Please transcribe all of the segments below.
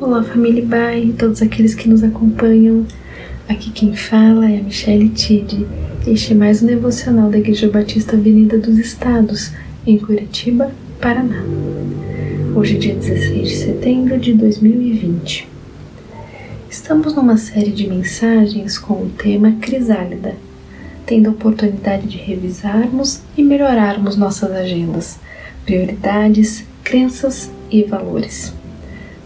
Olá, família Bai todos aqueles que nos acompanham. Aqui quem fala é a Michelle Tide. Este é mais um devocional da Igreja Batista Avenida dos Estados, em Curitiba, Paraná. Hoje é dia 16 de setembro de 2020. Estamos numa série de mensagens com o tema Crisálida, tendo a oportunidade de revisarmos e melhorarmos nossas agendas, prioridades, crenças e valores.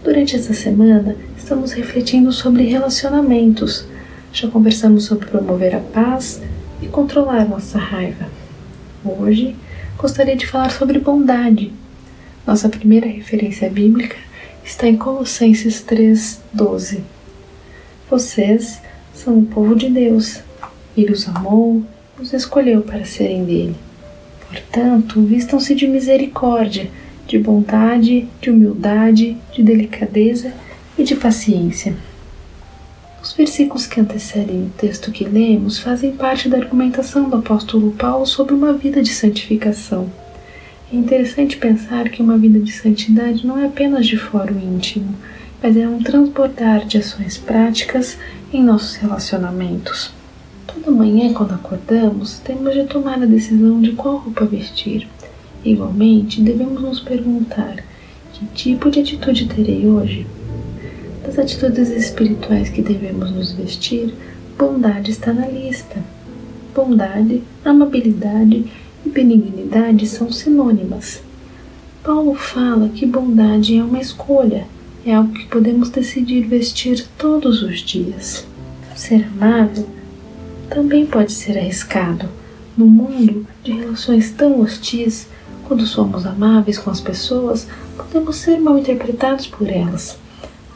Durante essa semana, estamos refletindo sobre relacionamentos. Já conversamos sobre promover a paz e controlar nossa raiva. Hoje, gostaria de falar sobre bondade. Nossa primeira referência bíblica está em Colossenses 3:12. Vocês são o povo de Deus. Ele os amou, os escolheu para serem dele. Portanto, vistam-se de misericórdia de bondade, de humildade, de delicadeza e de paciência. Os versículos que antecedem o texto que lemos fazem parte da argumentação do apóstolo Paulo sobre uma vida de santificação. É interessante pensar que uma vida de santidade não é apenas de fórum íntimo, mas é um transbordar de ações práticas em nossos relacionamentos. Toda manhã, quando acordamos, temos de tomar a decisão de qual roupa vestir. Igualmente, devemos nos perguntar: que tipo de atitude terei hoje? Das atitudes espirituais que devemos nos vestir, bondade está na lista. Bondade, amabilidade e benignidade são sinônimas. Paulo fala que bondade é uma escolha, é algo que podemos decidir vestir todos os dias. Ser amável também pode ser arriscado. No mundo de relações tão hostis, quando somos amáveis com as pessoas, podemos ser mal interpretados por elas.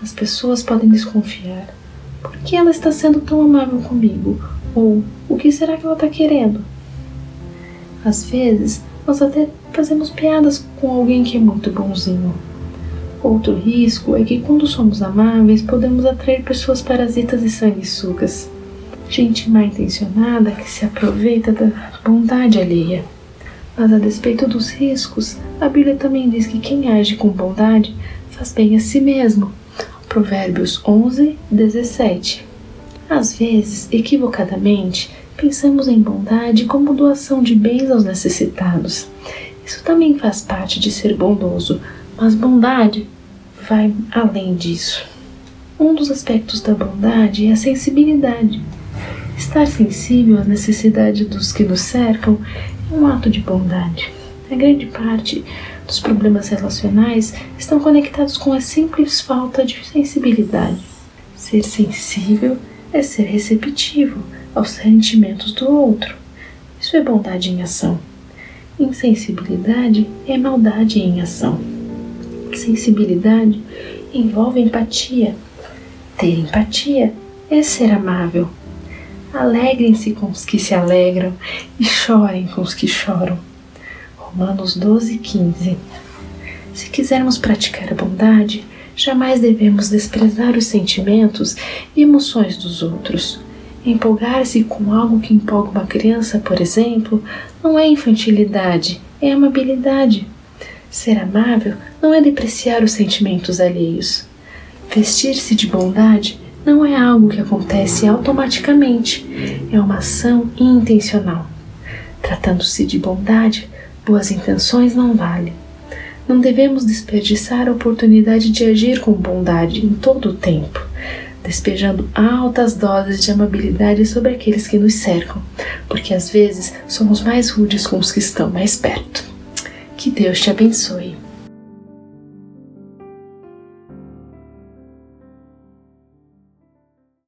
As pessoas podem desconfiar. Por que ela está sendo tão amável comigo? Ou o que será que ela está querendo? Às vezes, nós até fazemos piadas com alguém que é muito bonzinho. Outro risco é que quando somos amáveis, podemos atrair pessoas parasitas e sanguessugas. Gente mal intencionada que se aproveita da bondade alheia. Mas a despeito dos riscos, a Bíblia também diz que quem age com bondade faz bem a si mesmo. Provérbios 11, 17. Às vezes, equivocadamente, pensamos em bondade como doação de bens aos necessitados. Isso também faz parte de ser bondoso, mas bondade vai além disso. Um dos aspectos da bondade é a sensibilidade. Estar sensível às necessidades dos que nos cercam um ato de bondade. A grande parte dos problemas relacionais estão conectados com a simples falta de sensibilidade. Ser sensível é ser receptivo aos sentimentos do outro. Isso é bondade em ação. Insensibilidade é maldade em ação. Sensibilidade envolve empatia. Ter empatia é ser amável. Alegrem-se com os que se alegram e chorem com os que choram. Romanos 12, 15. Se quisermos praticar a bondade, jamais devemos desprezar os sentimentos e emoções dos outros. Empolgar-se com algo que empolga uma criança, por exemplo, não é infantilidade, é amabilidade. Ser amável não é depreciar os sentimentos alheios. Vestir-se de bondade não é algo que acontece automaticamente, é uma ação intencional. Tratando-se de bondade, boas intenções não valem. Não devemos desperdiçar a oportunidade de agir com bondade em todo o tempo, despejando altas doses de amabilidade sobre aqueles que nos cercam, porque às vezes somos mais rudes com os que estão mais perto. Que Deus te abençoe.